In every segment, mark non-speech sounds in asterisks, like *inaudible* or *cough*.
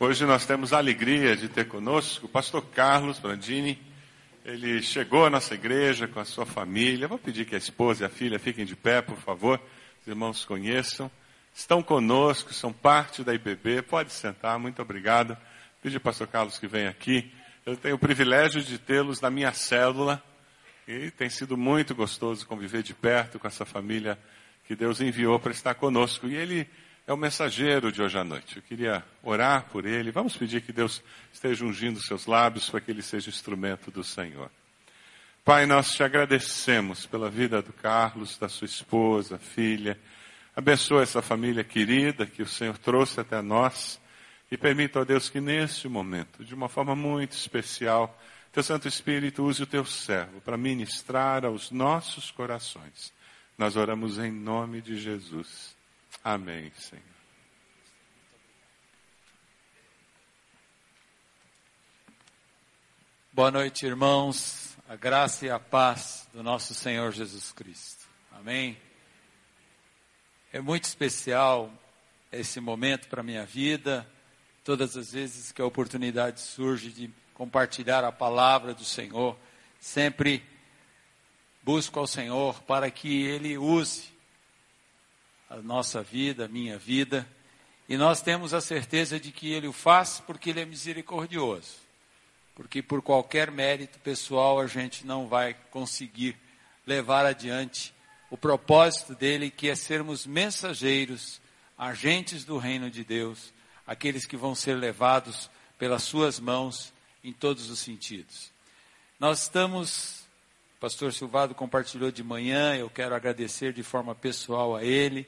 Hoje nós temos a alegria de ter conosco o pastor Carlos Brandini. Ele chegou à nossa igreja com a sua família. Vou pedir que a esposa e a filha fiquem de pé, por favor. Os irmãos conheçam. Estão conosco, são parte da IPB. Pode sentar, muito obrigado. Pedir ao pastor Carlos que venha aqui. Eu tenho o privilégio de tê-los na minha célula. E tem sido muito gostoso conviver de perto com essa família que Deus enviou para estar conosco. E ele é o mensageiro de hoje à noite. Eu queria orar por ele. Vamos pedir que Deus esteja ungindo seus lábios para que ele seja instrumento do Senhor. Pai, nós te agradecemos pela vida do Carlos, da sua esposa, filha. Abençoa essa família querida que o Senhor trouxe até nós. E permita, ó Deus, que neste momento, de uma forma muito especial, teu Santo Espírito use o teu servo para ministrar aos nossos corações. Nós oramos em nome de Jesus. Amém, Senhor. Boa noite, irmãos. A graça e a paz do nosso Senhor Jesus Cristo. Amém. É muito especial esse momento para a minha vida. Todas as vezes que a oportunidade surge de compartilhar a palavra do Senhor, sempre busco ao Senhor para que Ele use a nossa vida, a minha vida, e nós temos a certeza de que Ele o faz porque Ele é misericordioso. Porque por qualquer mérito pessoal a gente não vai conseguir levar adiante o propósito dele, que é sermos mensageiros, agentes do reino de Deus, aqueles que vão ser levados pelas suas mãos em todos os sentidos. Nós estamos, o pastor Silvado compartilhou de manhã, eu quero agradecer de forma pessoal a ele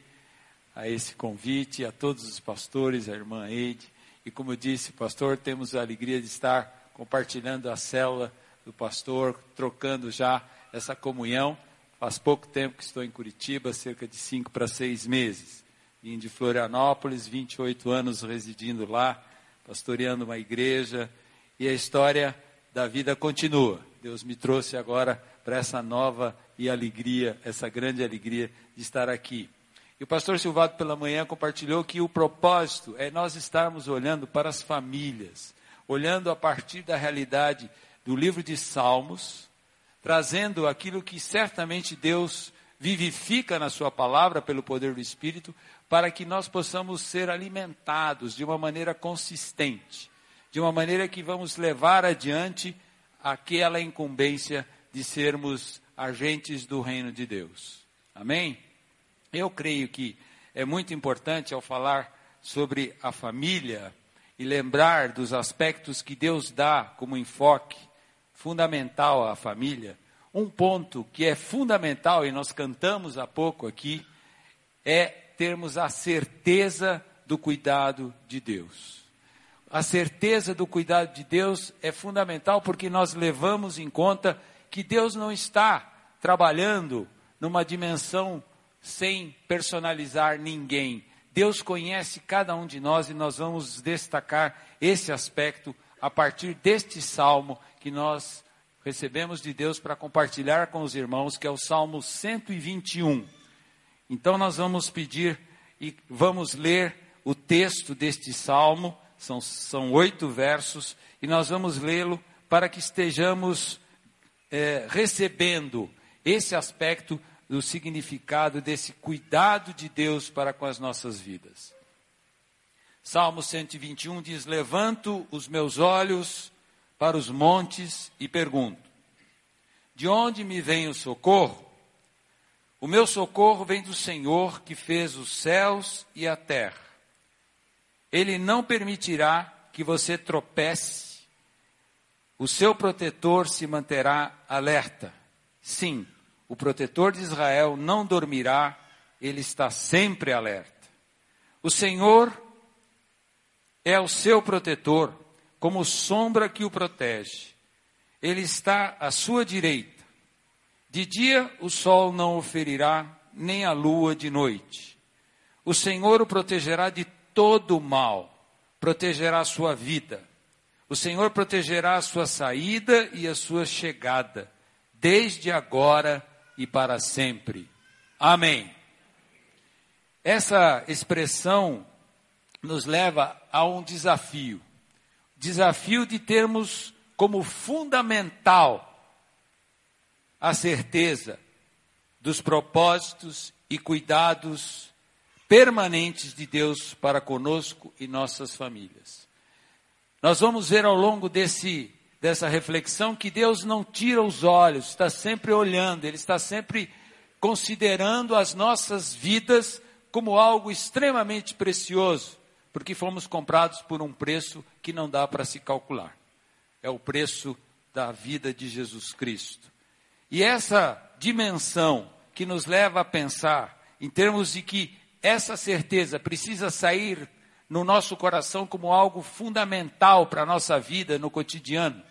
a esse convite, a todos os pastores, a irmã Eide. E como eu disse, pastor, temos a alegria de estar compartilhando a célula do pastor, trocando já essa comunhão. Faz pouco tempo que estou em Curitiba, cerca de cinco para seis meses. Vim de Florianópolis, 28 anos residindo lá, pastoreando uma igreja. E a história da vida continua. Deus me trouxe agora para essa nova e alegria, essa grande alegria de estar aqui. E o pastor Silvado pela manhã compartilhou que o propósito é nós estarmos olhando para as famílias, olhando a partir da realidade do livro de Salmos, trazendo aquilo que certamente Deus vivifica na sua palavra pelo poder do Espírito, para que nós possamos ser alimentados de uma maneira consistente, de uma maneira que vamos levar adiante aquela incumbência de sermos agentes do reino de Deus. Amém? Eu creio que é muito importante ao falar sobre a família e lembrar dos aspectos que Deus dá como enfoque fundamental à família. Um ponto que é fundamental e nós cantamos há pouco aqui é termos a certeza do cuidado de Deus. A certeza do cuidado de Deus é fundamental porque nós levamos em conta que Deus não está trabalhando numa dimensão sem personalizar ninguém. Deus conhece cada um de nós e nós vamos destacar esse aspecto a partir deste salmo que nós recebemos de Deus para compartilhar com os irmãos, que é o Salmo 121. Então nós vamos pedir e vamos ler o texto deste salmo, são, são oito versos, e nós vamos lê-lo para que estejamos é, recebendo esse aspecto do significado desse cuidado de Deus para com as nossas vidas. Salmo 121 diz: Levanto os meus olhos para os montes e pergunto: De onde me vem o socorro? O meu socorro vem do Senhor que fez os céus e a terra. Ele não permitirá que você tropece. O seu protetor se manterá alerta. Sim, o protetor de Israel não dormirá, ele está sempre alerta. O Senhor é o seu protetor, como sombra que o protege. Ele está à sua direita. De dia o sol não o ferirá, nem a lua de noite. O Senhor o protegerá de todo o mal, protegerá a sua vida. O Senhor protegerá a sua saída e a sua chegada, desde agora e para sempre. Amém. Essa expressão nos leva a um desafio. Desafio de termos como fundamental a certeza dos propósitos e cuidados permanentes de Deus para conosco e nossas famílias. Nós vamos ver ao longo desse, dessa reflexão que Deus não tira os olhos, está sempre olhando, Ele está sempre considerando as nossas vidas como algo extremamente precioso, porque fomos comprados por um preço que não dá para se calcular. É o preço da vida de Jesus Cristo. E essa dimensão que nos leva a pensar em termos de que essa certeza precisa sair no nosso coração como algo fundamental para a nossa vida no cotidiano.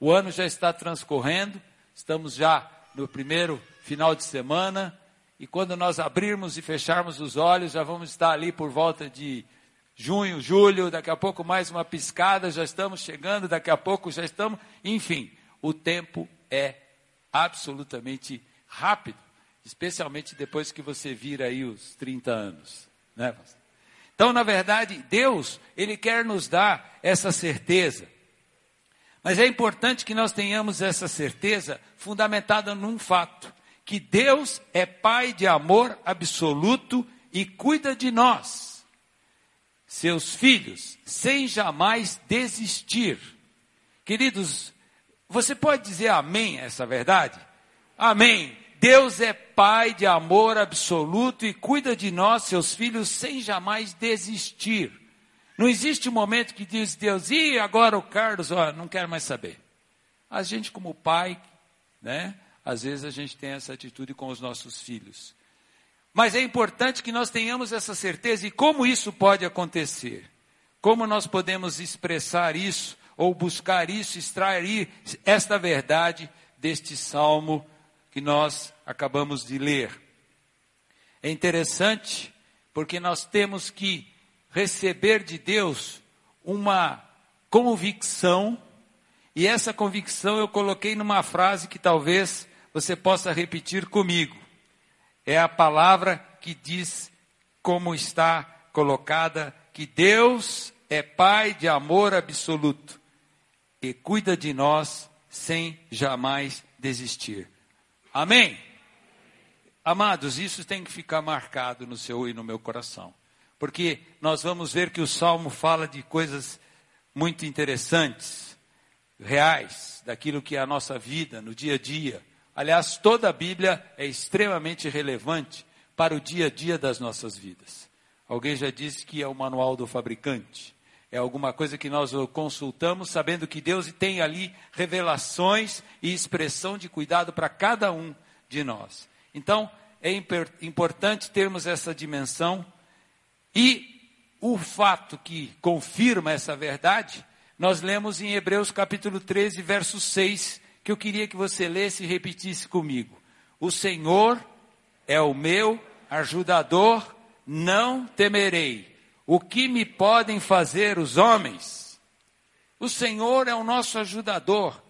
O ano já está transcorrendo, estamos já no primeiro final de semana, e quando nós abrirmos e fecharmos os olhos, já vamos estar ali por volta de junho, julho, daqui a pouco mais uma piscada, já estamos chegando, daqui a pouco já estamos, enfim, o tempo é absolutamente rápido, especialmente depois que você vira aí os 30 anos, né? Então, na verdade, Deus, ele quer nos dar essa certeza. Mas é importante que nós tenhamos essa certeza fundamentada num fato, que Deus é pai de amor absoluto e cuida de nós, seus filhos, sem jamais desistir. Queridos, você pode dizer amém a essa verdade? Amém. Deus é Pai de amor absoluto e cuida de nós, seus filhos, sem jamais desistir. Não existe um momento que diz Deus, e agora o Carlos, ó, não quero mais saber. A gente, como pai, né? Às vezes a gente tem essa atitude com os nossos filhos. Mas é importante que nós tenhamos essa certeza e como isso pode acontecer. Como nós podemos expressar isso ou buscar isso, extrair esta verdade deste salmo que nós acabamos de ler. É interessante porque nós temos que receber de Deus uma convicção, e essa convicção eu coloquei numa frase que talvez você possa repetir comigo. É a palavra que diz como está colocada que Deus é Pai de amor absoluto e cuida de nós sem jamais desistir. Amém? Amados, isso tem que ficar marcado no seu e no meu coração. Porque nós vamos ver que o Salmo fala de coisas muito interessantes, reais, daquilo que é a nossa vida no dia a dia. Aliás, toda a Bíblia é extremamente relevante para o dia a dia das nossas vidas. Alguém já disse que é o manual do fabricante é alguma coisa que nós consultamos, sabendo que Deus tem ali revelações e expressão de cuidado para cada um de nós. Então, é importante termos essa dimensão e o fato que confirma essa verdade, nós lemos em Hebreus capítulo 13, verso 6, que eu queria que você lesse e repetisse comigo. O Senhor é o meu ajudador, não temerei o que me podem fazer os homens? O Senhor é o nosso ajudador.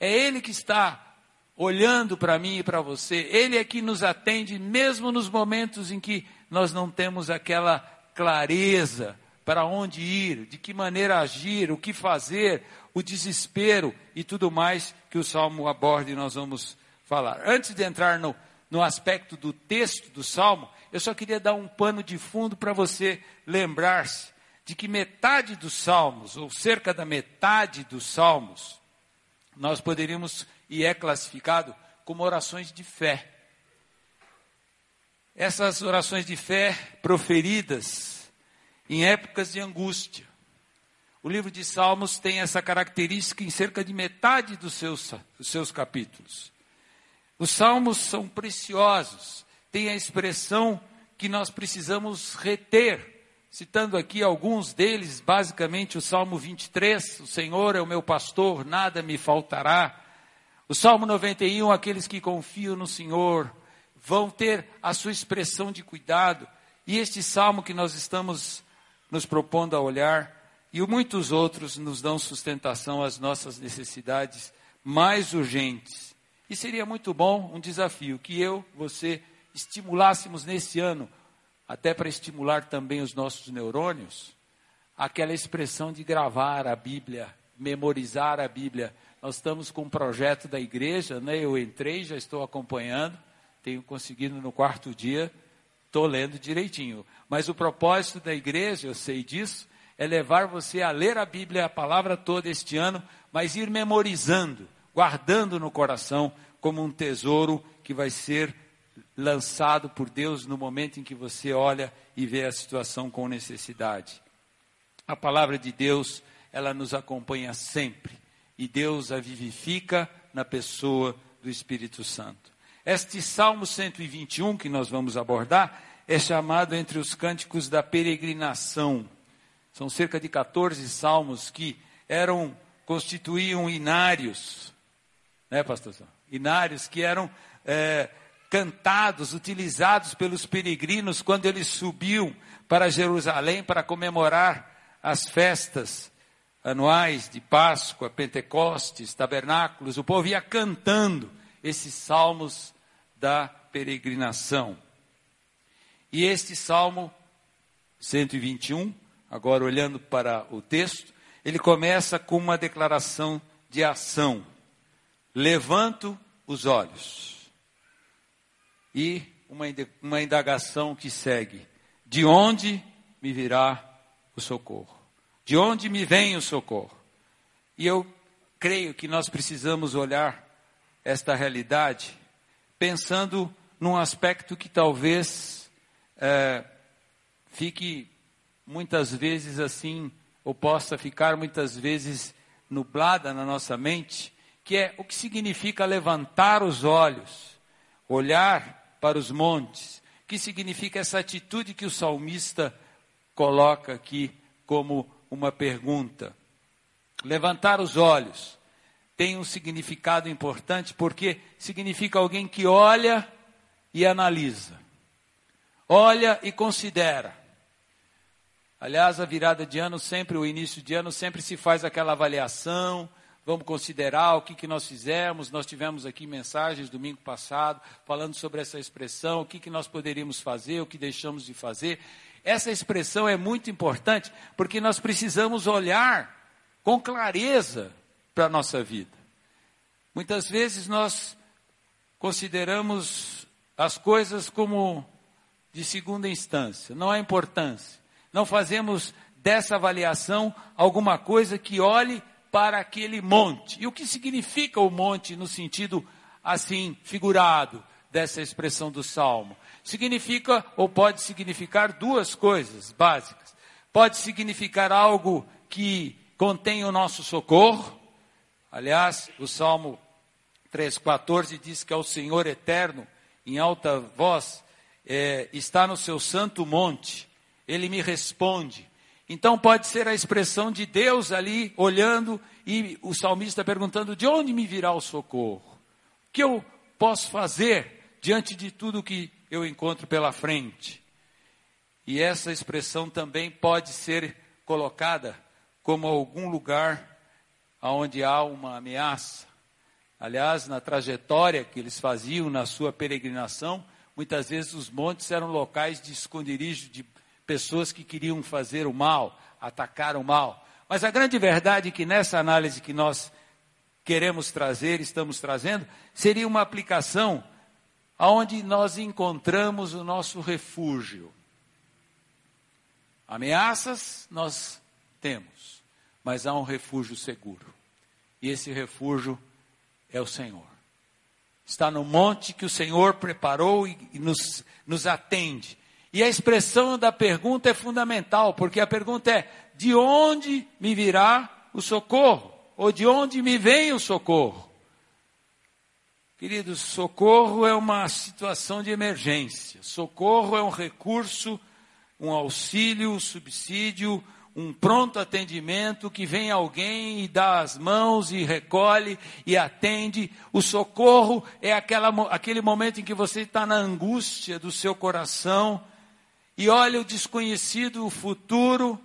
É Ele que está olhando para mim e para você. Ele é que nos atende, mesmo nos momentos em que nós não temos aquela clareza para onde ir, de que maneira agir, o que fazer, o desespero e tudo mais que o Salmo aborda e nós vamos falar. Antes de entrar no, no aspecto do texto do Salmo, eu só queria dar um pano de fundo para você lembrar-se de que metade dos salmos, ou cerca da metade dos salmos, nós poderíamos, e é classificado, como orações de fé. Essas orações de fé proferidas em épocas de angústia. O livro de Salmos tem essa característica em cerca de metade dos seus, dos seus capítulos. Os salmos são preciosos, tem a expressão que nós precisamos reter. Citando aqui alguns deles, basicamente o Salmo 23, o Senhor é o meu pastor, nada me faltará. O Salmo 91, aqueles que confiam no Senhor vão ter a sua expressão de cuidado. E este salmo que nós estamos nos propondo a olhar, e muitos outros nos dão sustentação às nossas necessidades mais urgentes. E seria muito bom um desafio que eu, você, estimulássemos nesse ano, até para estimular também os nossos neurônios, aquela expressão de gravar a Bíblia, memorizar a Bíblia. Nós estamos com um projeto da igreja, né? Eu entrei, já estou acompanhando, tenho conseguido no quarto dia, estou lendo direitinho. Mas o propósito da igreja, eu sei disso, é levar você a ler a Bíblia, a palavra toda este ano, mas ir memorizando, guardando no coração como um tesouro que vai ser lançado por Deus no momento em que você olha e vê a situação com necessidade. A palavra de Deus, ela nos acompanha sempre e Deus a vivifica na pessoa do Espírito Santo. Este Salmo 121 que nós vamos abordar é chamado entre os cânticos da peregrinação. São cerca de 14 salmos que eram constituíam inários, né, pastor? Inários que eram é, cantados, utilizados pelos peregrinos quando eles subiam para Jerusalém para comemorar as festas anuais de Páscoa, Pentecostes, tabernáculos. O povo ia cantando esses salmos da peregrinação. E este salmo 121 agora olhando para o texto, ele começa com uma declaração de ação. Levanto os olhos. E uma, indagação que segue: De onde me virá o socorro? De onde me vem o socorro? E eu creio que nós precisamos olhar esta realidade pensando num aspecto que talvez é, fique muitas vezes assim, ou possa ficar muitas vezes nublada na nossa mente, que é o que significa levantar os olhos, olhar para os montes, que significa essa atitude que o salmista coloca aqui como uma pergunta. Levantar os olhos tem um significado importante porque significa alguém que olha e analisa, olha e considera. Aliás, a virada de ano sempre, o início de ano sempre se faz aquela avaliação, vamos considerar o que, que nós fizemos. Nós tivemos aqui mensagens domingo passado falando sobre essa expressão, o que, que nós poderíamos fazer, o que deixamos de fazer. Essa expressão é muito importante porque nós precisamos olhar com clareza para a nossa vida. Muitas vezes nós consideramos as coisas como de segunda instância, não há importância não fazemos dessa avaliação alguma coisa que olhe para aquele monte. E o que significa o monte no sentido assim figurado dessa expressão do salmo? Significa ou pode significar duas coisas básicas. Pode significar algo que contém o nosso socorro. Aliás, o salmo 3,14 diz que é o Senhor eterno, em alta voz, é, está no seu santo monte ele me responde. Então pode ser a expressão de Deus ali olhando e o salmista perguntando: de onde me virá o socorro? O que eu posso fazer diante de tudo que eu encontro pela frente? E essa expressão também pode ser colocada como algum lugar onde há uma ameaça. Aliás, na trajetória que eles faziam na sua peregrinação, muitas vezes os montes eram locais de esconderijo de pessoas que queriam fazer o mal, atacar o mal. Mas a grande verdade é que nessa análise que nós queremos trazer, estamos trazendo, seria uma aplicação aonde nós encontramos o nosso refúgio. Ameaças nós temos, mas há um refúgio seguro. E esse refúgio é o Senhor. Está no monte que o Senhor preparou e, nos, nos atende. E a expressão da pergunta é fundamental, porque a pergunta é: de onde me virá o socorro? Ou de onde me vem o socorro? Queridos, socorro é uma situação de emergência. Socorro é um recurso, um auxílio, um subsídio, um pronto atendimento que vem alguém e dá as mãos e recolhe e atende. O socorro é aquela, aquele momento em que você está na angústia do seu coração e olha o desconhecido, o futuro.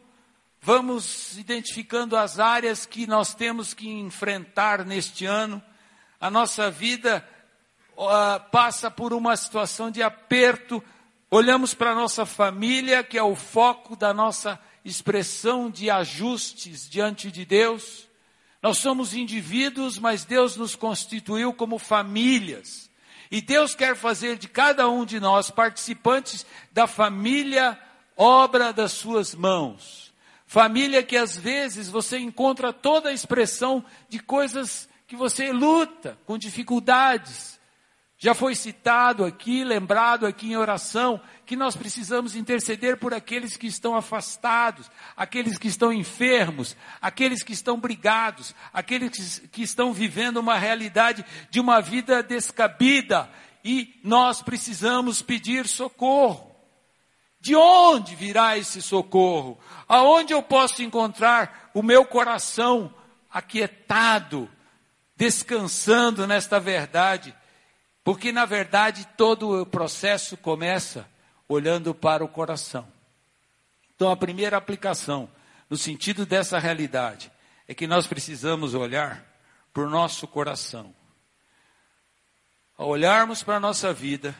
Vamos identificando as áreas que nós temos que enfrentar neste ano. A nossa vida uh, passa por uma situação de aperto. Olhamos para a nossa família, que é o foco da nossa expressão de ajustes diante de Deus. Nós somos indivíduos, mas Deus nos constituiu como famílias. E Deus quer fazer de cada um de nós participantes da família, obra das suas mãos. Família que às vezes você encontra toda a expressão de coisas que você luta, com dificuldades. Já foi citado aqui, lembrado aqui em oração, que nós precisamos interceder por aqueles que estão afastados, aqueles que estão enfermos, aqueles que estão brigados, aqueles que estão vivendo uma realidade de uma vida descabida e nós precisamos pedir socorro. De onde virá esse socorro? Aonde eu posso encontrar o meu coração aquietado, descansando nesta verdade? Porque na verdade todo o processo começa olhando para o coração. Então, a primeira aplicação, no sentido dessa realidade, é que nós precisamos olhar para o nosso coração. Ao olharmos para a nossa vida,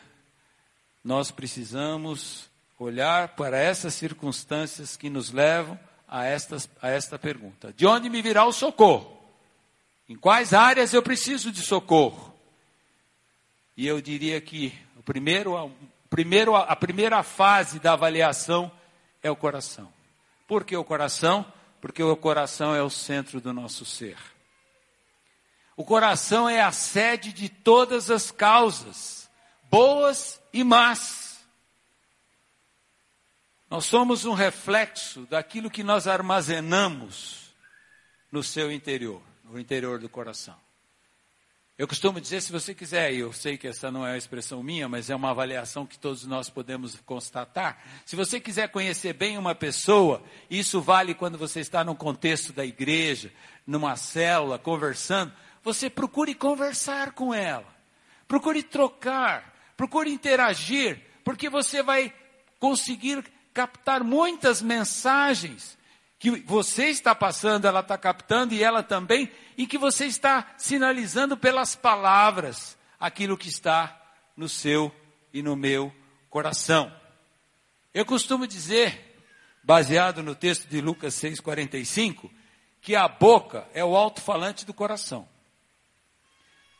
nós precisamos olhar para essas circunstâncias que nos levam a, estas, a esta pergunta: de onde me virá o socorro? Em quais áreas eu preciso de socorro? E eu diria que o primeiro, Primeiro, a primeira fase da avaliação é o coração. Por que o coração? Porque o coração é o centro do nosso ser. O coração é a sede de todas as causas, boas e más. Nós somos um reflexo daquilo que nós armazenamos no seu interior, no interior do coração. Eu costumo dizer, se você quiser, e eu sei que essa não é uma expressão minha, mas é uma avaliação que todos nós podemos constatar. Se você quiser conhecer bem uma pessoa, isso vale quando você está no contexto da igreja, numa célula, conversando, você procure conversar com ela. Procure trocar, procure interagir, porque você vai conseguir captar muitas mensagens que você está passando, ela está captando e ela também, e que você está sinalizando pelas palavras aquilo que está no seu e no meu coração. Eu costumo dizer, baseado no texto de Lucas 6,45, que a boca é o alto-falante do coração.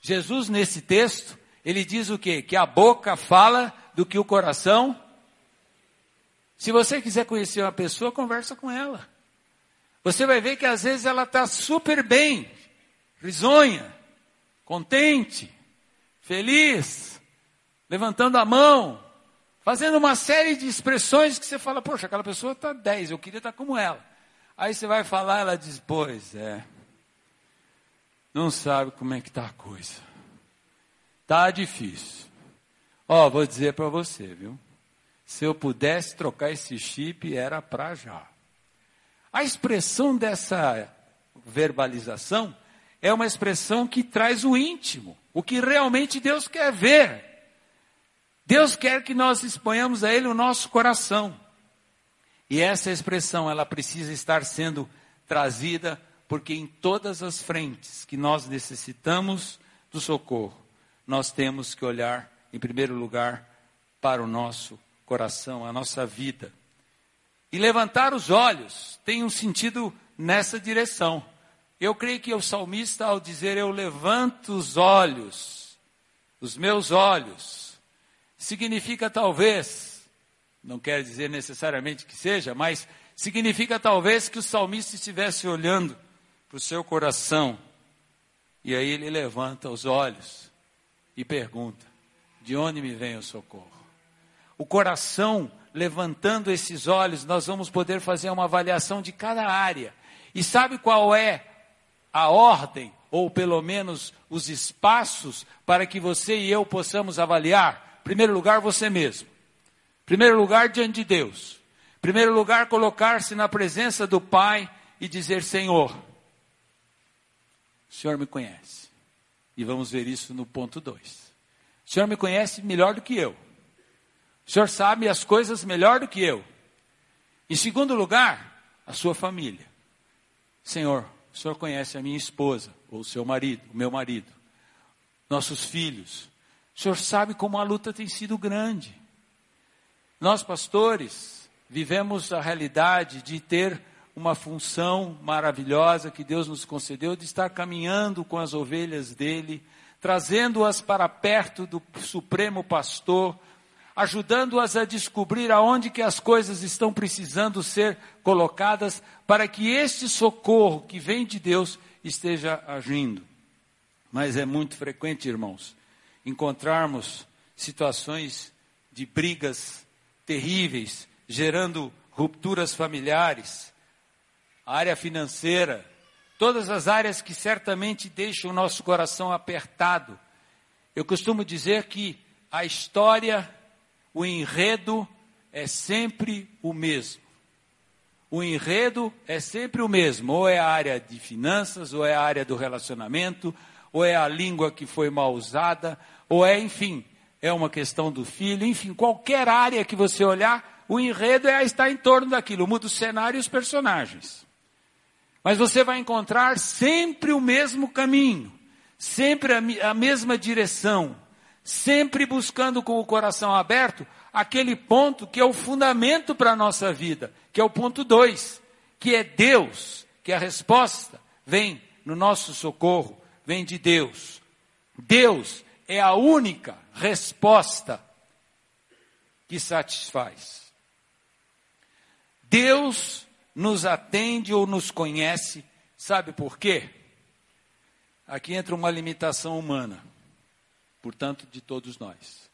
Jesus, nesse texto, ele diz o quê? Que a boca fala do que o coração. Se você quiser conhecer uma pessoa, conversa com ela. Você vai ver que às vezes ela está super bem, risonha, contente, feliz, levantando a mão, fazendo uma série de expressões que você fala, poxa, aquela pessoa está 10, eu queria estar tá como ela. Aí você vai falar, ela diz, pois é, não sabe como é que está a coisa. Tá difícil. Ó, vou dizer para você, viu? Se eu pudesse trocar esse chip, era para já. A expressão dessa verbalização é uma expressão que traz o íntimo, o que realmente Deus quer ver. Deus quer que nós exponhamos a Ele o nosso coração. E essa expressão, ela precisa estar sendo trazida, porque em todas as frentes que nós necessitamos do socorro, nós temos que olhar, em primeiro lugar, para o nosso coração, a nossa vida. E levantar os olhos tem um sentido nessa direção. Eu creio que o salmista, ao dizer eu levanto os olhos, os meus olhos, significa talvez, não quer dizer necessariamente que seja, mas significa talvez que o salmista estivesse olhando para o seu coração. E aí ele levanta os olhos e pergunta: de onde me vem o socorro? O coração levantando esses olhos, nós vamos poder fazer uma avaliação de cada área. E sabe qual é a ordem, ou pelo menos os espaços, para que você e eu possamos avaliar? Em primeiro lugar, você mesmo. Em primeiro lugar, diante de Deus. Em primeiro lugar, colocar-se na presença do Pai e dizer: Senhor, o Senhor me conhece. E vamos ver isso no ponto 2. O Senhor me conhece melhor do que eu. O Senhor sabe as coisas melhor do que eu. Em segundo lugar, a sua família. Senhor, o Senhor conhece a minha esposa, ou o seu marido, o meu marido, nossos filhos. O Senhor sabe como a luta tem sido grande. Nós, pastores, vivemos a realidade de ter uma função maravilhosa que Deus nos concedeu de estar caminhando com as ovelhas dele, trazendo-as para perto do Supremo Pastor, ajudando-as a descobrir aonde que as coisas estão precisando ser colocadas para que este socorro que vem de Deus esteja agindo. Mas é muito frequente, irmãos, encontrarmos situações de brigas terríveis, gerando rupturas familiares, área financeira, todas as áreas que certamente deixam o nosso coração apertado. Eu costumo dizer que a história, o enredo é sempre o mesmo. O enredo é sempre o mesmo, ou é a área de finanças, ou é a área do relacionamento, ou é a língua que foi mal usada, ou é, enfim, é uma questão do filho, enfim, qualquer área que você olhar, o enredo é estar em torno daquilo, muda o cenário e os personagens. Mas você vai encontrar sempre o mesmo caminho, sempre a, a mesma direção, sempre buscando com o coração aberto aquele ponto que é o fundamento para a nossa vida, que é o ponto 2, que é Deus, que a resposta vem no nosso socorro, vem de Deus. Deus é a única resposta que satisfaz. Deus nos atende ou nos conhece, sabe por quê? Aqui entra uma limitação humana, portanto, de todos nós.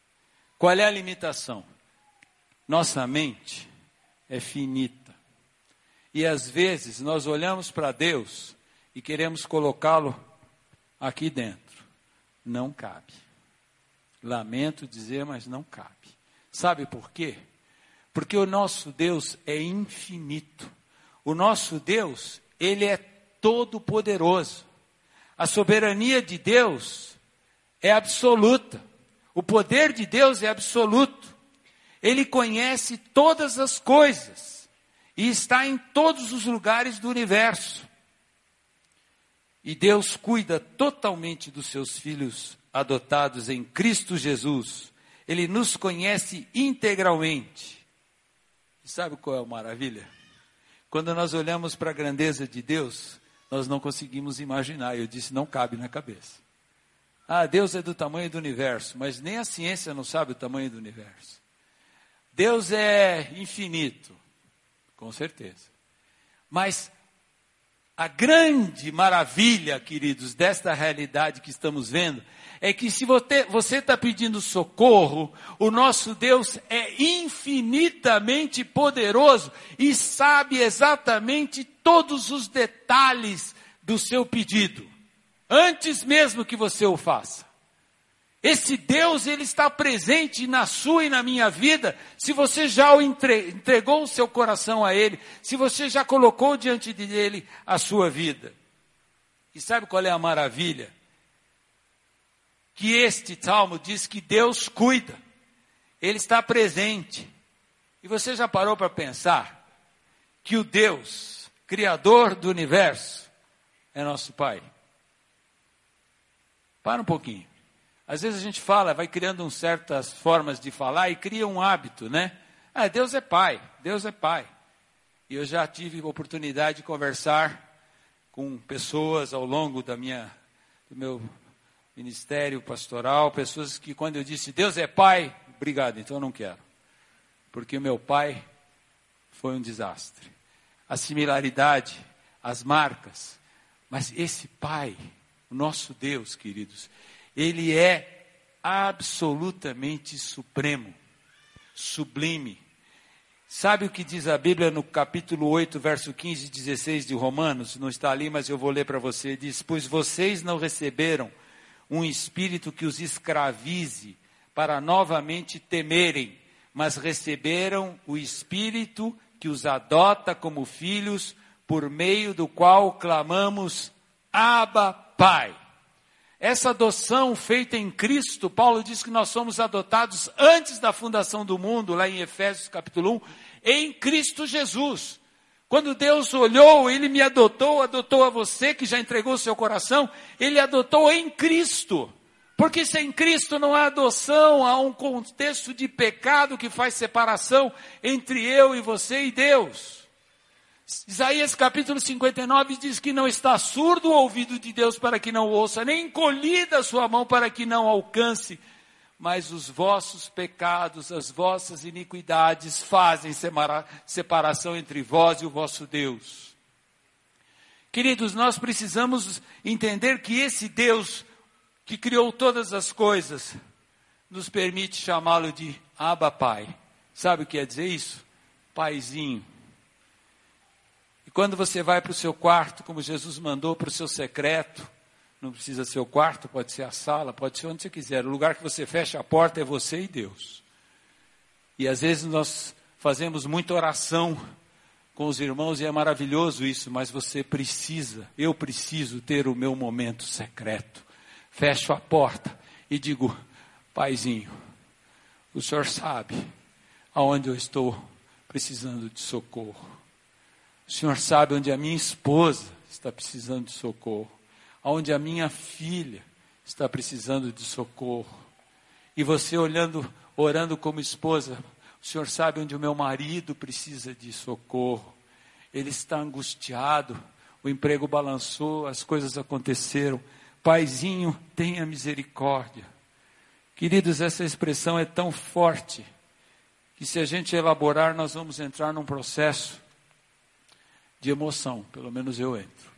Qual é a limitação? Nossa mente é finita. E às vezes nós olhamos para Deus e queremos colocá-lo aqui dentro. Não cabe. Lamento dizer, mas não cabe. Sabe por quê? Porque o nosso Deus é infinito. O nosso Deus, ele é todo poderoso. A soberania de Deus é absoluta. O poder de Deus é absoluto. Ele conhece todas as coisas e está em todos os lugares do universo. E Deus cuida totalmente dos seus filhos adotados em Cristo Jesus. Ele nos conhece integralmente. E sabe qual é a maravilha? Quando nós olhamos para a grandeza de Deus, nós não conseguimos imaginar. Eu disse, não cabe na cabeça. Ah, Deus é do tamanho do universo, mas nem a ciência não sabe o tamanho do universo. Deus é infinito, com certeza. Mas a grande maravilha, queridos, desta realidade que estamos vendo, é que se você está pedindo socorro, o nosso Deus é infinitamente poderoso e sabe exatamente todos os detalhes do seu pedido, antes mesmo que você o faça. Esse Deus, ele está presente na sua e na minha vida. Se você já o entregou o seu coração a ele, se você já colocou diante dele a sua vida. E sabe qual é a maravilha? Que este salmo diz que Deus cuida. Ele está presente. E você já parou para pensar que o Deus, criador do universo, é nosso Pai? Para um pouquinho. Às vezes a gente fala, vai criando certas formas de falar e cria um hábito, né? Ah, Deus é pai, Deus é pai. E eu já tive oportunidade de conversar com pessoas ao longo da minha, do meu ministério pastoral, pessoas que quando eu disse Deus é pai, obrigado, então eu não quero. Porque o meu pai foi um desastre. A similaridade, as marcas, mas esse pai, o nosso Deus, queridos, ele é absolutamente supremo, sublime. Sabe o que diz a Bíblia no capítulo 8, verso 15 e 16 de Romanos? Não está ali, mas eu vou ler para você. Diz: Pois vocês não receberam um espírito que os escravize para novamente temerem, mas receberam o espírito que os adota como filhos, por meio do qual clamamos: Abba, Pai. Essa adoção feita em Cristo, Paulo diz que nós somos adotados antes da fundação do mundo, lá em Efésios capítulo 1, em Cristo Jesus. Quando Deus olhou, Ele me adotou, adotou a você que já entregou seu coração, Ele adotou em Cristo. Porque sem Cristo não há adoção, há um contexto de pecado que faz separação entre eu e você e Deus. Isaías capítulo 59 diz que não está surdo o ouvido de Deus para que não ouça, nem encolhida a sua mão para que não alcance, mas os vossos pecados, as vossas iniquidades fazem separação entre vós e o vosso Deus. Queridos, nós precisamos entender que esse Deus que criou todas as coisas, nos permite chamá-lo de Abba Pai. Sabe o que quer dizer isso? Paizinho. E quando você vai para o seu quarto, como Jesus mandou para o seu secreto, não precisa ser o quarto, pode ser a sala, pode ser onde você quiser. O lugar que você fecha a porta é você e Deus. E às vezes nós fazemos muita oração com os irmãos e é maravilhoso isso, mas você precisa, eu preciso ter o meu momento secreto fecho a porta e digo: Paizinho, o senhor sabe aonde eu estou precisando de socorro. O senhor sabe onde a minha esposa está precisando de socorro, aonde a minha filha está precisando de socorro. E você olhando, orando como esposa, o senhor sabe onde o meu marido precisa de socorro. Ele está angustiado, o emprego balançou, as coisas aconteceram Paizinho, tenha misericórdia. Queridos, essa expressão é tão forte que se a gente elaborar, nós vamos entrar num processo de emoção, pelo menos eu entro.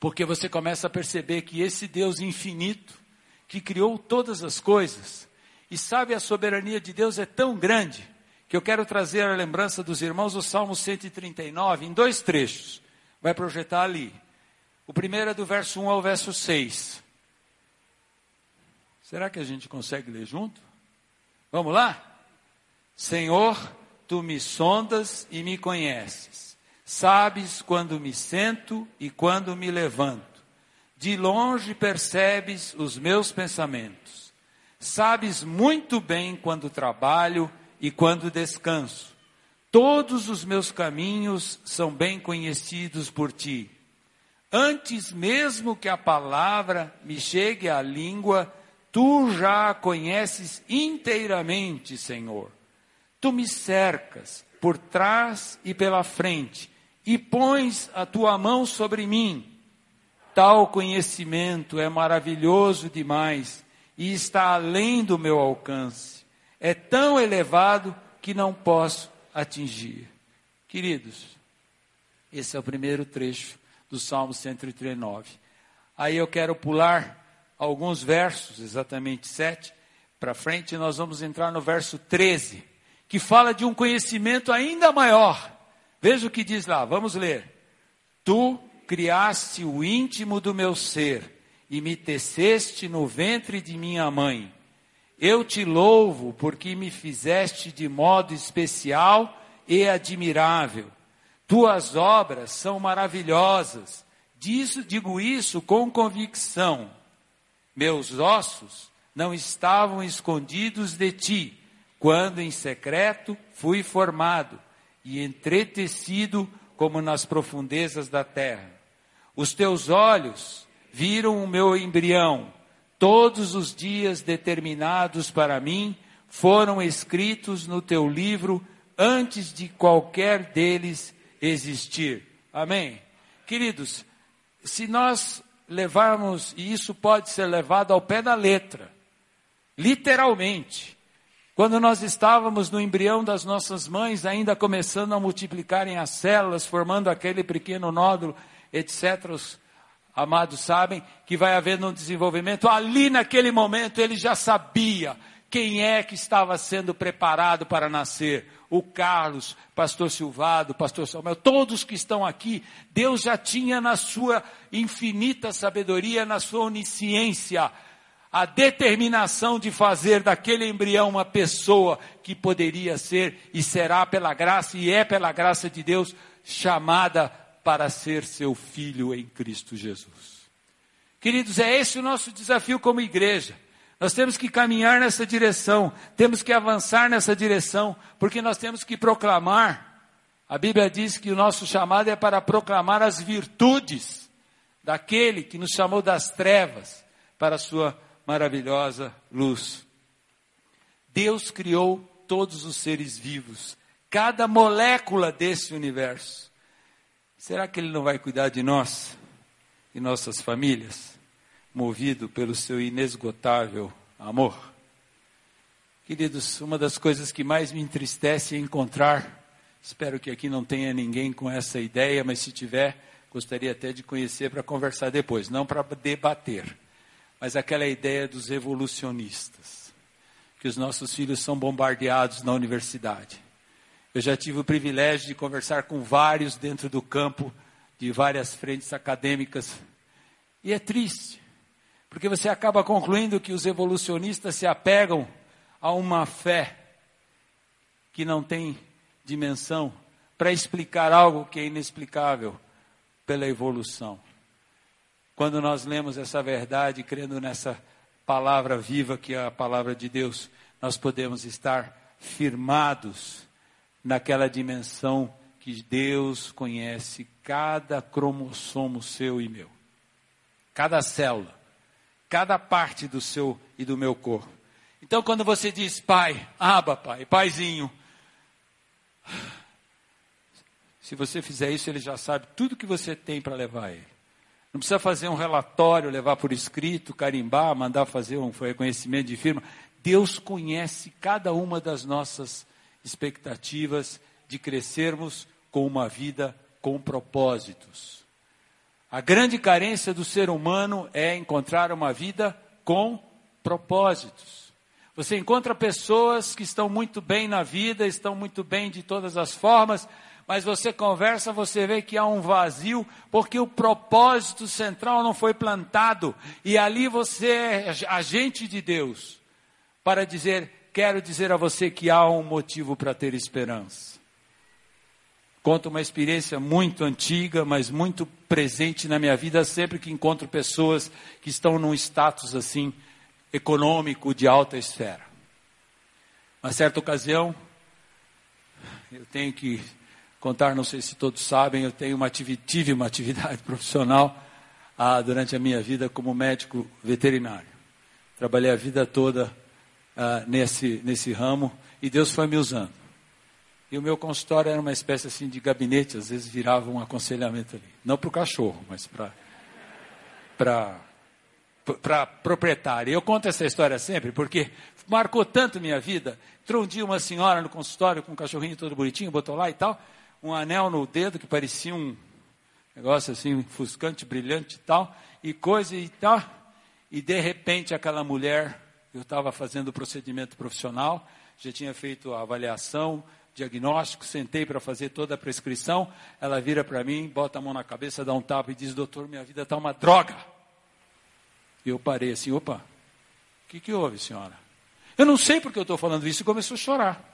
Porque você começa a perceber que esse Deus infinito, que criou todas as coisas, e sabe a soberania de Deus é tão grande, que eu quero trazer a lembrança dos irmãos o Salmo 139 em dois trechos. Vai projetar ali. O primeiro é do verso 1 ao verso 6. Será que a gente consegue ler junto? Vamos lá? Senhor, tu me sondas e me conheces. Sabes quando me sento e quando me levanto. De longe percebes os meus pensamentos. Sabes muito bem quando trabalho e quando descanso. Todos os meus caminhos são bem conhecidos por ti. Antes mesmo que a palavra me chegue à língua, tu já a conheces inteiramente, Senhor. Tu me cercas por trás e pela frente e pões a tua mão sobre mim. Tal conhecimento é maravilhoso demais e está além do meu alcance. É tão elevado que não posso atingir. Queridos, esse é o primeiro trecho do Salmo 139. Aí eu quero pular alguns versos, exatamente sete, para frente, nós vamos entrar no verso 13, que fala de um conhecimento ainda maior. Veja o que diz lá, vamos ler. Tu criaste o íntimo do meu ser e me teceste no ventre de minha mãe. Eu te louvo porque me fizeste de modo especial e admirável. Tuas obras são maravilhosas. Disso, digo isso com convicção. Meus ossos não estavam escondidos de ti, quando em secreto fui formado e entretecido como nas profundezas da terra. Os teus olhos viram o meu embrião. Todos os dias determinados para mim foram escritos no teu livro antes de qualquer deles existir. Amém? Queridos, se nós levarmos, e isso pode ser levado ao pé da letra, literalmente, quando nós estávamos no embrião das nossas mães, ainda começando a multiplicarem as células, formando aquele pequeno nódulo, etc., os amados sabem que vai haver um desenvolvimento. Ali naquele momento ele já sabia quem é que estava sendo preparado para nascer o Carlos, pastor Silvado, pastor Samuel, todos que estão aqui, Deus já tinha na sua infinita sabedoria, na sua onisciência, a determinação de fazer daquele embrião uma pessoa que poderia ser e será pela graça e é pela graça de Deus chamada para ser seu filho em Cristo Jesus. Queridos, é esse o nosso desafio como igreja. Nós temos que caminhar nessa direção, temos que avançar nessa direção, porque nós temos que proclamar. A Bíblia diz que o nosso chamado é para proclamar as virtudes daquele que nos chamou das trevas para a sua maravilhosa luz. Deus criou todos os seres vivos, cada molécula desse universo. Será que Ele não vai cuidar de nós e nossas famílias, movido pelo seu inesgotável amor? Queridos, uma das coisas que mais me entristece é encontrar, espero que aqui não tenha ninguém com essa ideia, mas se tiver, gostaria até de conhecer para conversar depois, não para debater, mas aquela ideia dos evolucionistas, que os nossos filhos são bombardeados na universidade. Eu já tive o privilégio de conversar com vários dentro do campo de várias frentes acadêmicas, e é triste, porque você acaba concluindo que os evolucionistas se apegam a uma fé que não tem dimensão para explicar algo que é inexplicável pela evolução. Quando nós lemos essa verdade, crendo nessa palavra viva que é a palavra de Deus, nós podemos estar firmados naquela dimensão que Deus conhece cada cromossomo seu e meu, cada célula, cada parte do seu e do meu corpo. Então, quando você diz pai, aba pai, paizinho, se você fizer isso, ele já sabe tudo que você tem para levar ele. Não precisa fazer um relatório, levar por escrito, carimbar, mandar fazer um reconhecimento de firma. Deus conhece cada uma das nossas expectativas de crescermos com uma vida com propósitos. A grande carência do ser humano é encontrar uma vida com propósitos. Você encontra pessoas que estão muito bem na vida, estão muito bem de todas as formas, mas você conversa, você vê que há um vazio, porque o propósito central não foi plantado. E ali você é agente de Deus para dizer: quero dizer a você que há um motivo para ter esperança. Conto uma experiência muito antiga, mas muito presente na minha vida, sempre que encontro pessoas que estão num status assim econômico de alta esfera. Uma certa ocasião, eu tenho que contar, não sei se todos sabem, eu tenho uma tive uma atividade *laughs* profissional ah, durante a minha vida como médico veterinário. Trabalhei a vida toda ah, nesse, nesse ramo e Deus foi me usando. E o meu consultório era uma espécie assim de gabinete, às vezes virava um aconselhamento ali. Não para o cachorro, mas para para proprietária. Eu conto essa história sempre porque marcou tanto minha vida. Entrou um dia uma senhora no consultório com um cachorrinho todo bonitinho, botou lá e tal, um anel no dedo que parecia um negócio assim, fuscante, brilhante e tal, e coisa e tal. E de repente aquela mulher, eu estava fazendo o procedimento profissional, já tinha feito a avaliação, diagnóstico, sentei para fazer toda a prescrição. Ela vira para mim, bota a mão na cabeça, dá um tapa e diz: Doutor, minha vida está uma droga. E eu parei assim, opa, o que, que houve, senhora? Eu não sei porque eu estou falando isso e começou a chorar.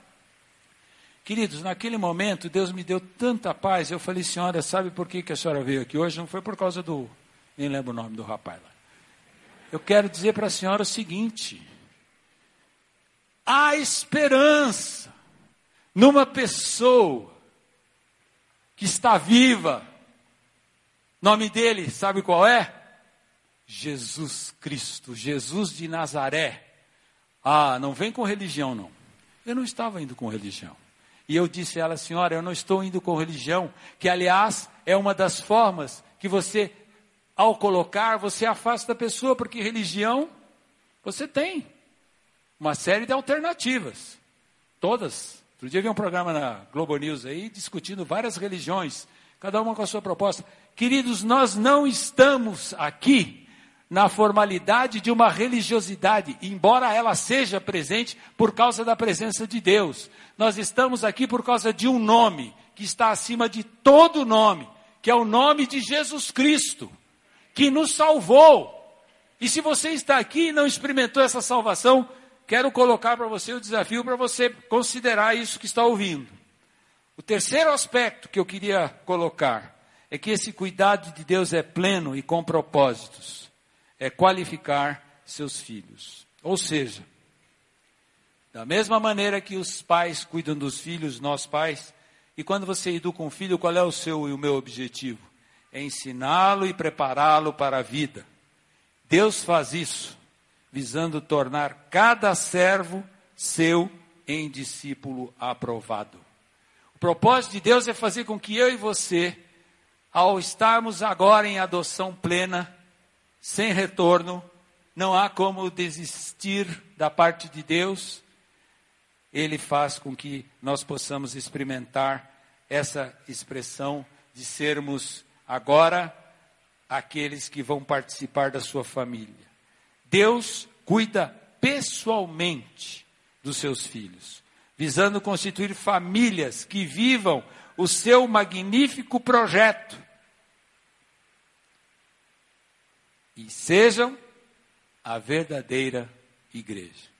Queridos, naquele momento Deus me deu tanta paz. Eu falei, senhora, sabe por que, que a senhora veio aqui hoje? Não foi por causa do. Nem lembro o nome do rapaz lá. Eu quero dizer para a senhora o seguinte: há esperança numa pessoa que está viva. Nome dele, sabe qual é? Jesus Cristo, Jesus de Nazaré. Ah, não vem com religião, não. Eu não estava indo com religião. E eu disse a ela, senhora, eu não estou indo com religião, que aliás é uma das formas que você, ao colocar, você afasta a pessoa, porque religião você tem uma série de alternativas. Todas. Outro dia vi um programa na Globo News aí discutindo várias religiões, cada uma com a sua proposta. Queridos, nós não estamos aqui na formalidade de uma religiosidade, embora ela seja presente por causa da presença de Deus. Nós estamos aqui por causa de um nome que está acima de todo nome, que é o nome de Jesus Cristo, que nos salvou. E se você está aqui e não experimentou essa salvação, quero colocar para você o desafio para você considerar isso que está ouvindo. O terceiro aspecto que eu queria colocar é que esse cuidado de Deus é pleno e com propósitos é qualificar seus filhos. Ou seja, da mesma maneira que os pais cuidam dos filhos, nós pais, e quando você educa um filho, qual é o seu e o meu objetivo? É ensiná-lo e prepará-lo para a vida. Deus faz isso. visando tornar cada servo seu em discípulo aprovado. O propósito de Deus é fazer com que eu e você, ao estarmos agora em adoção plena, sem retorno, não há como desistir da parte de Deus. Ele faz com que nós possamos experimentar essa expressão de sermos agora aqueles que vão participar da sua família. Deus cuida pessoalmente dos seus filhos, visando constituir famílias que vivam o seu magnífico projeto e sejam a verdadeira igreja.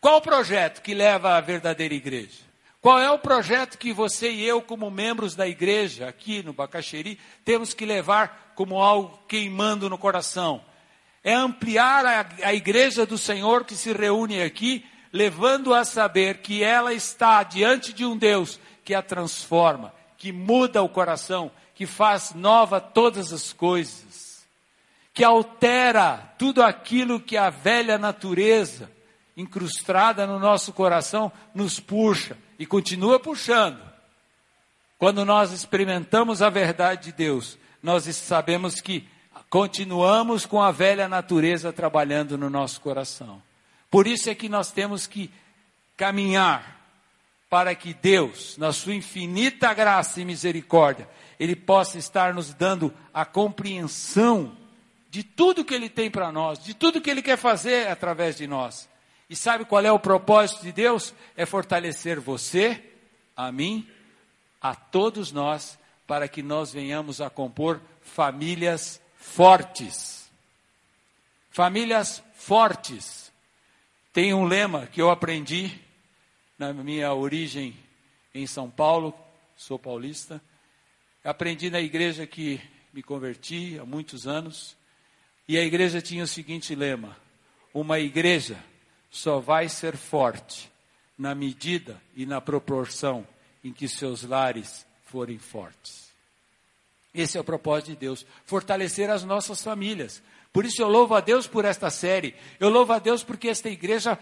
Qual o projeto que leva à verdadeira igreja? Qual é o projeto que você e eu, como membros da igreja aqui no Bacaxeri, temos que levar como algo queimando no coração? É ampliar a, a igreja do Senhor que se reúne aqui, levando a saber que ela está diante de um Deus que a transforma, que muda o coração, que faz nova todas as coisas, que altera tudo aquilo que a velha natureza incrustada no nosso coração nos puxa e continua puxando. Quando nós experimentamos a verdade de Deus, nós sabemos que continuamos com a velha natureza trabalhando no nosso coração. Por isso é que nós temos que caminhar para que Deus, na sua infinita graça e misericórdia, Ele possa estar nos dando a compreensão de tudo que Ele tem para nós, de tudo que Ele quer fazer através de nós. E sabe qual é o propósito de Deus? É fortalecer você, a mim, a todos nós, para que nós venhamos a compor famílias fortes. Famílias fortes. Tem um lema que eu aprendi na minha origem em São Paulo, sou paulista. Aprendi na igreja que me converti há muitos anos. E a igreja tinha o seguinte lema: uma igreja só vai ser forte na medida e na proporção em que seus lares forem fortes. Esse é o propósito de Deus, fortalecer as nossas famílias. Por isso eu louvo a Deus por esta série. Eu louvo a Deus porque esta igreja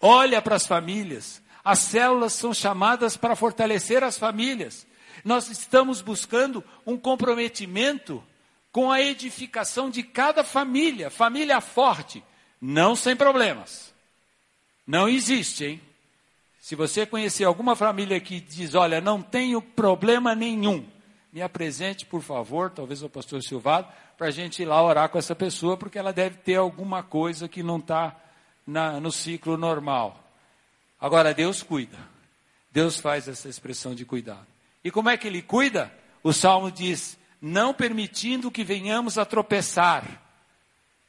olha para as famílias. As células são chamadas para fortalecer as famílias. Nós estamos buscando um comprometimento com a edificação de cada família, família forte, não sem problemas não existe, hein? Se você conhecer alguma família que diz, olha, não tenho problema nenhum, me apresente, por favor, talvez o pastor Silvado, para a gente ir lá orar com essa pessoa, porque ela deve ter alguma coisa que não está no ciclo normal. Agora, Deus cuida. Deus faz essa expressão de cuidado. E como é que Ele cuida? O Salmo diz: não permitindo que venhamos a tropeçar,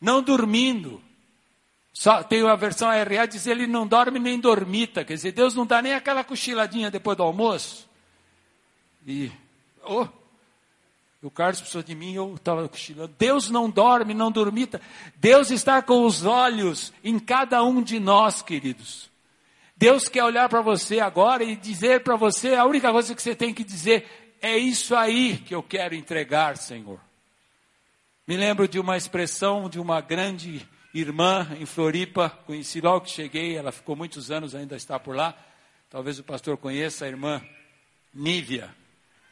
não dormindo, só, tem uma versão RA diz ele não dorme nem dormita, quer dizer, Deus não dá nem aquela cochiladinha depois do almoço. E, oh, o Carlos precisou de mim, eu estava cochilando. Deus não dorme, não dormita. Deus está com os olhos em cada um de nós, queridos. Deus quer olhar para você agora e dizer para você, a única coisa que você tem que dizer é isso aí que eu quero entregar, Senhor. Me lembro de uma expressão de uma grande irmã em Floripa, conheci logo que cheguei, ela ficou muitos anos, ainda está por lá. Talvez o pastor conheça a irmã Nívia,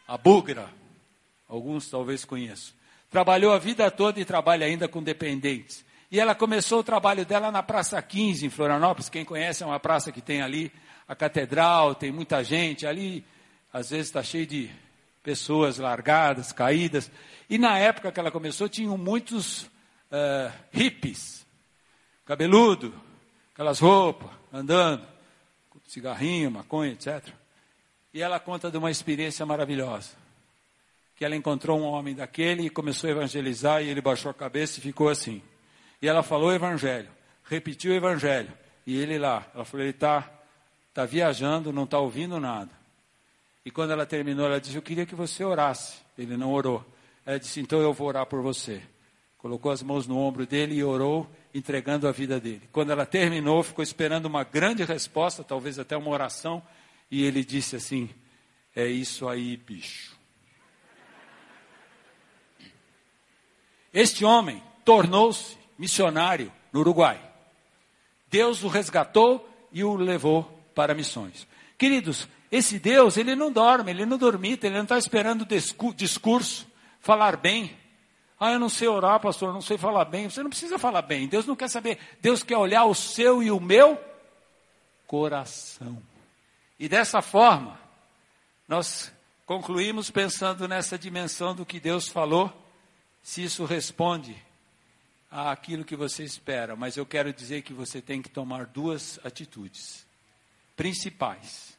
a Bugra, alguns talvez conheçam. Trabalhou a vida toda e trabalha ainda com dependentes. E ela começou o trabalho dela na Praça 15, em Florianópolis. Quem conhece é uma praça que tem ali a catedral, tem muita gente. Ali, às vezes, está cheio de pessoas largadas, caídas. E na época que ela começou, tinham muitos uh, hippies cabeludo, aquelas roupas, andando, cigarrinho, maconha, etc. E ela conta de uma experiência maravilhosa. Que ela encontrou um homem daquele e começou a evangelizar e ele baixou a cabeça e ficou assim. E ela falou o evangelho, repetiu o evangelho. E ele lá, ela falou, ele está tá viajando, não está ouvindo nada. E quando ela terminou, ela disse, eu queria que você orasse. Ele não orou. Ela disse, então eu vou orar por você. Colocou as mãos no ombro dele e orou entregando a vida dele. Quando ela terminou, ficou esperando uma grande resposta, talvez até uma oração, e ele disse assim: É isso aí, bicho. Este homem tornou-se missionário no Uruguai. Deus o resgatou e o levou para missões. Queridos, esse Deus, ele não dorme, ele não dormita, ele não está esperando discurso, falar bem. Ah, eu não sei orar, pastor, eu não sei falar bem. Você não precisa falar bem. Deus não quer saber. Deus quer olhar o seu e o meu coração. E dessa forma, nós concluímos pensando nessa dimensão do que Deus falou, se isso responde àquilo que você espera. Mas eu quero dizer que você tem que tomar duas atitudes principais.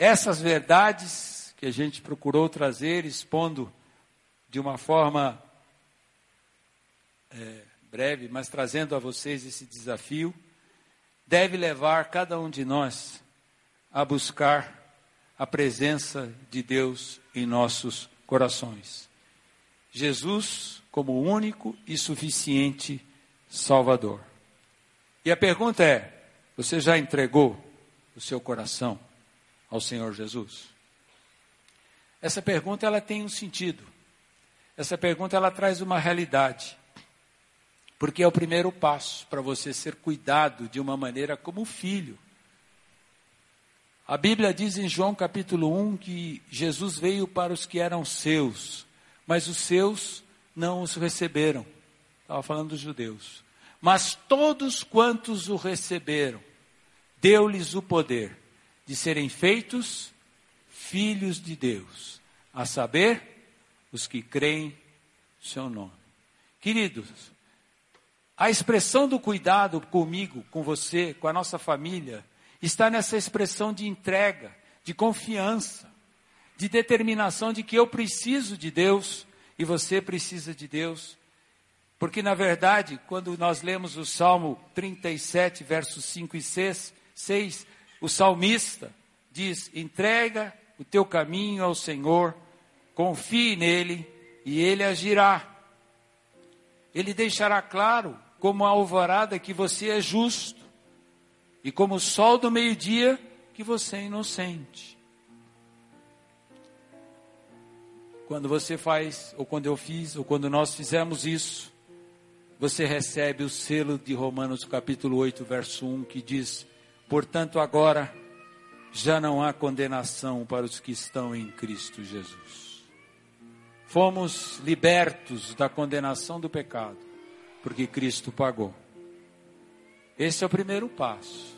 Essas verdades que a gente procurou trazer, expondo de uma forma é, breve, mas trazendo a vocês esse desafio, deve levar cada um de nós a buscar a presença de Deus em nossos corações. Jesus como único e suficiente Salvador. E a pergunta é: você já entregou o seu coração ao Senhor Jesus? Essa pergunta ela tem um sentido. Essa pergunta ela traz uma realidade. Porque é o primeiro passo para você ser cuidado de uma maneira como filho. A Bíblia diz em João capítulo 1 que Jesus veio para os que eram seus, mas os seus não os receberam. Estava falando dos judeus. Mas todos quantos o receberam, deu-lhes o poder de serem feitos filhos de Deus, a saber, os que creem seu nome. Queridos, a expressão do cuidado comigo, com você, com a nossa família, está nessa expressão de entrega, de confiança, de determinação de que eu preciso de Deus e você precisa de Deus. Porque, na verdade, quando nós lemos o Salmo 37, versos 5 e 6, 6 o salmista diz: entrega o teu caminho ao Senhor, confie nele e ele agirá. Ele deixará claro, como a alvorada, que você é justo e como o sol do meio-dia, que você é inocente. Quando você faz, ou quando eu fiz, ou quando nós fizemos isso, você recebe o selo de Romanos capítulo 8, verso 1, que diz: Portanto, agora já não há condenação para os que estão em Cristo Jesus. Fomos libertos da condenação do pecado, porque Cristo pagou. Esse é o primeiro passo.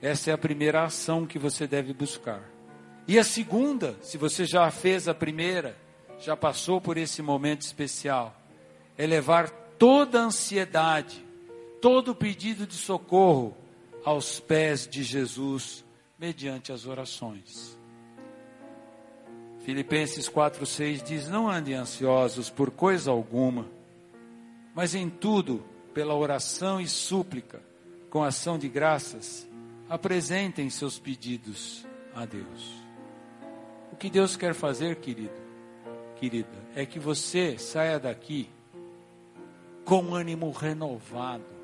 Essa é a primeira ação que você deve buscar. E a segunda, se você já fez a primeira, já passou por esse momento especial, é levar toda a ansiedade, todo o pedido de socorro aos pés de Jesus, mediante as orações. Filipenses 4,6 diz: Não andem ansiosos por coisa alguma, mas em tudo, pela oração e súplica, com ação de graças, apresentem seus pedidos a Deus. O que Deus quer fazer, querido, querida, é que você saia daqui com ânimo renovado,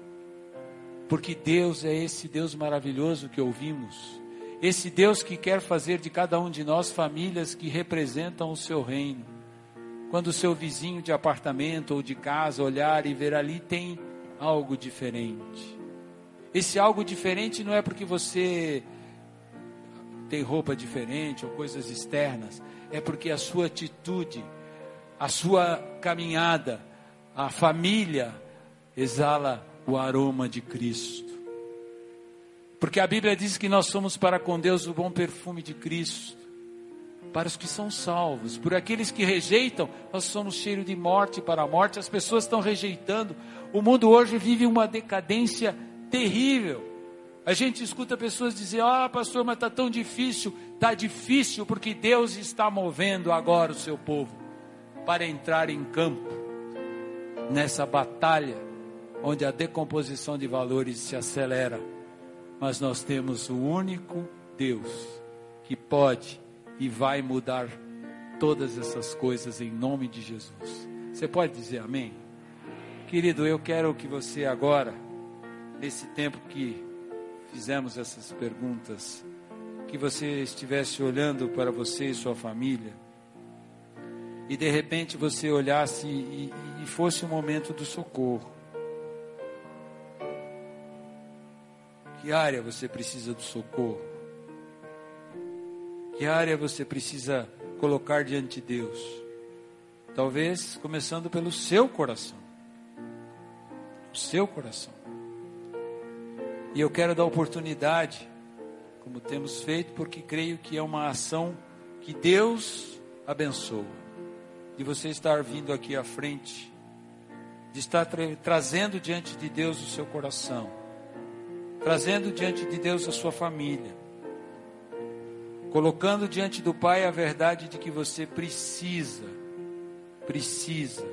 porque Deus é esse Deus maravilhoso que ouvimos, esse Deus que quer fazer de cada um de nós famílias que representam o seu reino. Quando o seu vizinho de apartamento ou de casa olhar e ver ali tem algo diferente. Esse algo diferente não é porque você tem roupa diferente ou coisas externas, é porque a sua atitude, a sua caminhada, a família exala o aroma de Cristo. Porque a Bíblia diz que nós somos para com Deus o bom perfume de Cristo. Para os que são salvos, por aqueles que rejeitam, nós somos cheiro de morte para a morte. As pessoas estão rejeitando. O mundo hoje vive uma decadência terrível. A gente escuta pessoas dizer: Ah, pastor, mas está tão difícil. Está difícil porque Deus está movendo agora o seu povo para entrar em campo nessa batalha onde a decomposição de valores se acelera. Mas nós temos o único Deus que pode e vai mudar todas essas coisas em nome de Jesus. Você pode dizer amém? Querido, eu quero que você agora, nesse tempo que fizemos essas perguntas, que você estivesse olhando para você e sua família, e de repente você olhasse e, e fosse o momento do socorro. Que área você precisa do socorro? Que área você precisa colocar diante de Deus? Talvez começando pelo seu coração. O seu coração. E eu quero dar oportunidade, como temos feito, porque creio que é uma ação que Deus abençoa. De você estar vindo aqui à frente, de estar tra trazendo diante de Deus o seu coração, trazendo diante de Deus a sua família, colocando diante do Pai a verdade de que você precisa, precisa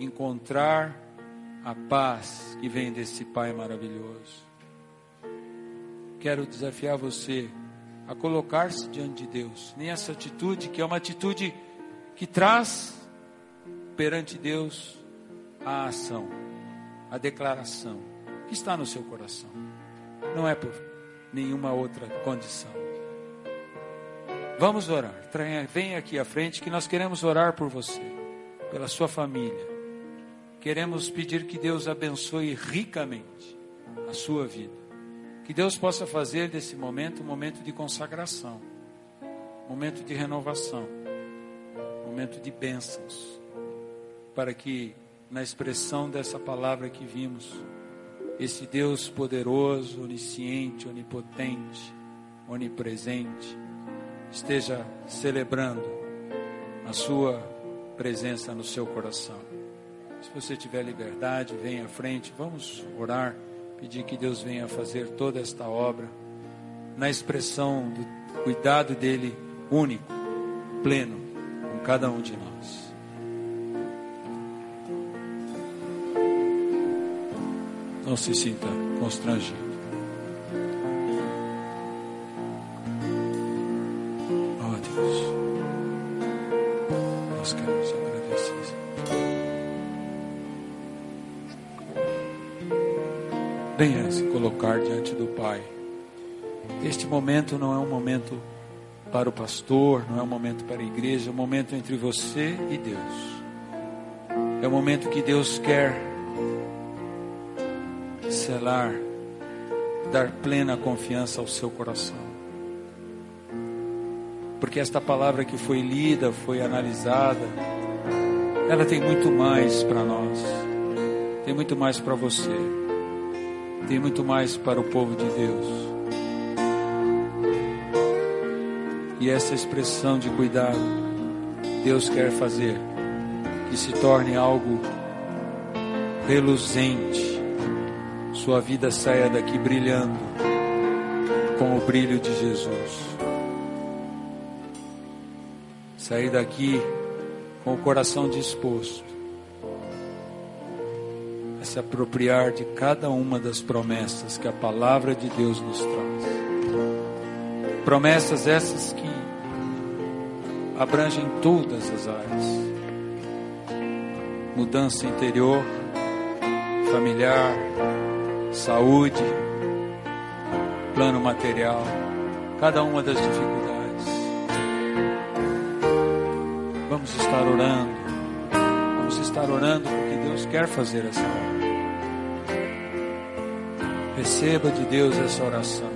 encontrar a paz que vem desse Pai maravilhoso quero desafiar você a colocar-se diante de Deus, nessa atitude que é uma atitude que traz perante Deus a ação, a declaração que está no seu coração. Não é por nenhuma outra condição. Vamos orar. Venha aqui à frente que nós queremos orar por você, pela sua família. Queremos pedir que Deus abençoe ricamente a sua vida. Que Deus possa fazer desse momento um momento de consagração, momento de renovação, momento de bênçãos, para que na expressão dessa palavra que vimos, esse Deus poderoso, onisciente, onipotente, onipresente, esteja celebrando a sua presença no seu coração. Se você tiver liberdade, venha à frente, vamos orar pedir que Deus venha fazer toda esta obra na expressão do cuidado dele único, pleno, com cada um de nós. Não se sinta constrangido. venha se colocar diante do Pai. Este momento não é um momento para o pastor, não é um momento para a igreja, é um momento entre você e Deus. É um momento que Deus quer selar, dar plena confiança ao seu coração. Porque esta palavra que foi lida, foi analisada, ela tem muito mais para nós, tem muito mais para você tem muito mais para o povo de Deus. E essa expressão de cuidado, Deus quer fazer que se torne algo reluzente. Sua vida saia daqui brilhando com o brilho de Jesus. Sair daqui com o coração disposto se apropriar de cada uma das promessas que a palavra de Deus nos traz. Promessas essas que abrangem todas as áreas: mudança interior, familiar, saúde, plano material, cada uma das dificuldades. Vamos estar orando, vamos estar orando porque Deus quer fazer essa obra. Receba de Deus essa oração.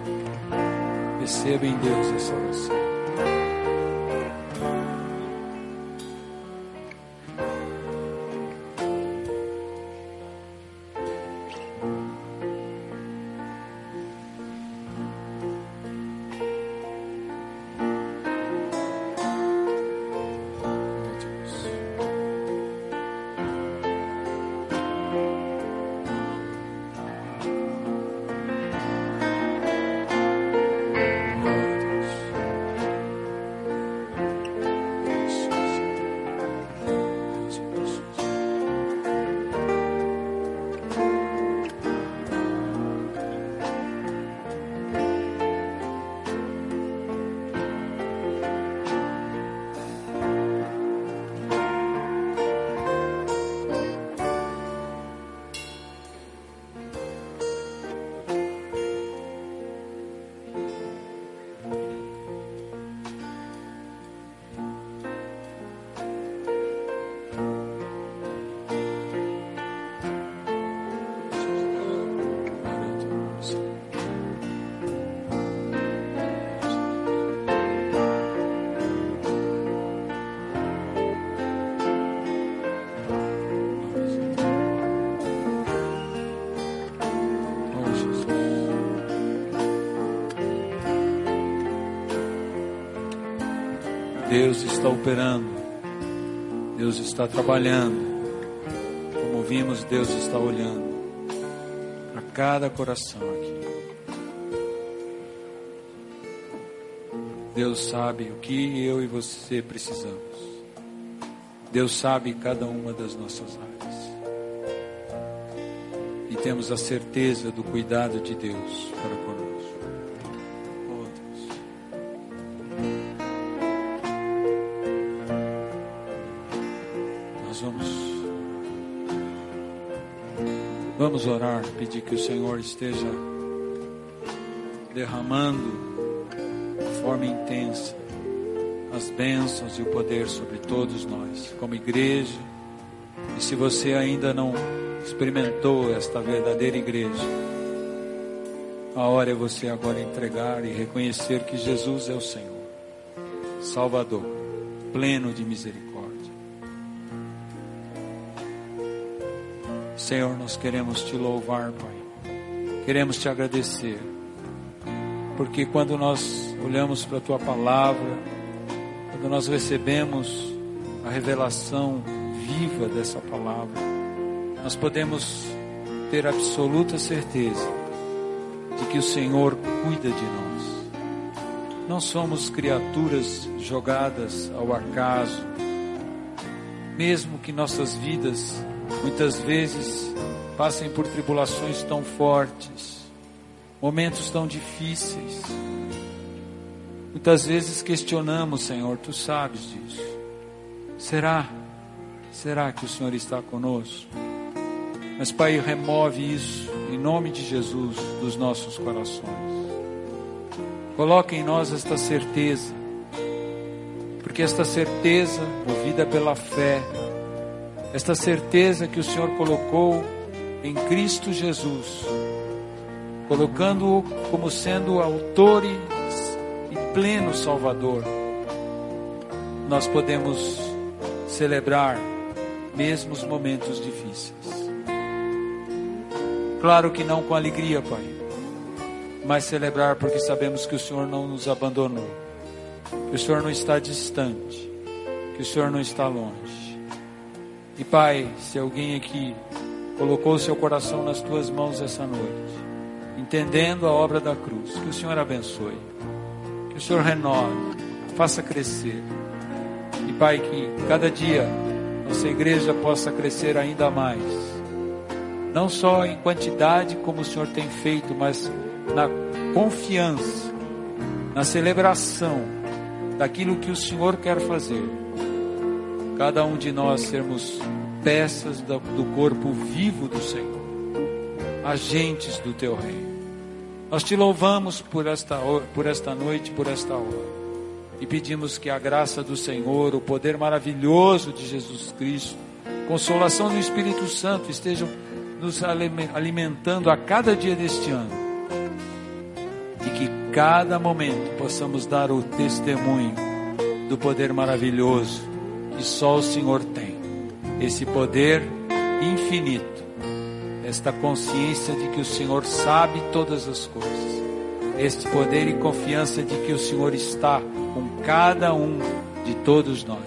Receba em Deus essa oração. Deus está operando, Deus está trabalhando. Como vimos, Deus está olhando para cada coração aqui. Deus sabe o que eu e você precisamos. Deus sabe cada uma das nossas áreas. E temos a certeza do cuidado de Deus Vamos orar, pedir que o Senhor esteja derramando de forma intensa as bênçãos e o poder sobre todos nós, como igreja. E se você ainda não experimentou esta verdadeira igreja, a hora é você agora entregar e reconhecer que Jesus é o Senhor, Salvador, pleno de misericórdia. Senhor, nós queremos te louvar, Pai. Queremos te agradecer. Porque quando nós olhamos para a tua palavra, quando nós recebemos a revelação viva dessa palavra, nós podemos ter absoluta certeza de que o Senhor cuida de nós. Não somos criaturas jogadas ao acaso, mesmo que nossas vidas muitas vezes passem por tribulações tão fortes, momentos tão difíceis. Muitas vezes questionamos, Senhor, tu sabes disso. Será? Será que o Senhor está conosco? Mas, Pai, remove isso em nome de Jesus dos nossos corações. Coloque em nós esta certeza, porque esta certeza, movida pela fé, esta certeza que o Senhor colocou em Cristo Jesus, colocando-o como sendo autor e pleno Salvador, nós podemos celebrar mesmo os momentos difíceis. Claro que não com alegria, Pai, mas celebrar porque sabemos que o Senhor não nos abandonou, que o Senhor não está distante, que o Senhor não está longe. E Pai, se alguém aqui colocou seu coração nas tuas mãos essa noite, entendendo a obra da cruz, que o Senhor abençoe, que o Senhor renove, faça crescer. E Pai, que cada dia nossa igreja possa crescer ainda mais, não só em quantidade como o Senhor tem feito, mas na confiança, na celebração daquilo que o Senhor quer fazer cada um de nós sermos peças do, corpo vivo do Senhor, agentes do teu reino. Nós te louvamos por esta, por esta noite, por esta hora. E pedimos que a graça do Senhor, o poder maravilhoso de Jesus Cristo, consolação do Espírito Santo estejam nos alimentando a cada dia deste ano. E que cada momento possamos dar o testemunho do poder maravilhoso que só o Senhor tem. Esse poder infinito, esta consciência de que o Senhor sabe todas as coisas, este poder e confiança de que o Senhor está com cada um de todos nós.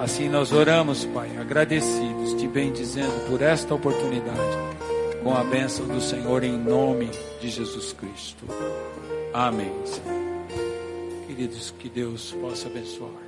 Assim nós oramos, Pai, agradecidos, te bendizendo por esta oportunidade, com a bênção do Senhor em nome de Jesus Cristo. Amém. Queridos, que Deus possa abençoar.